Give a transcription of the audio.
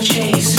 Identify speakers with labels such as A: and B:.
A: chase.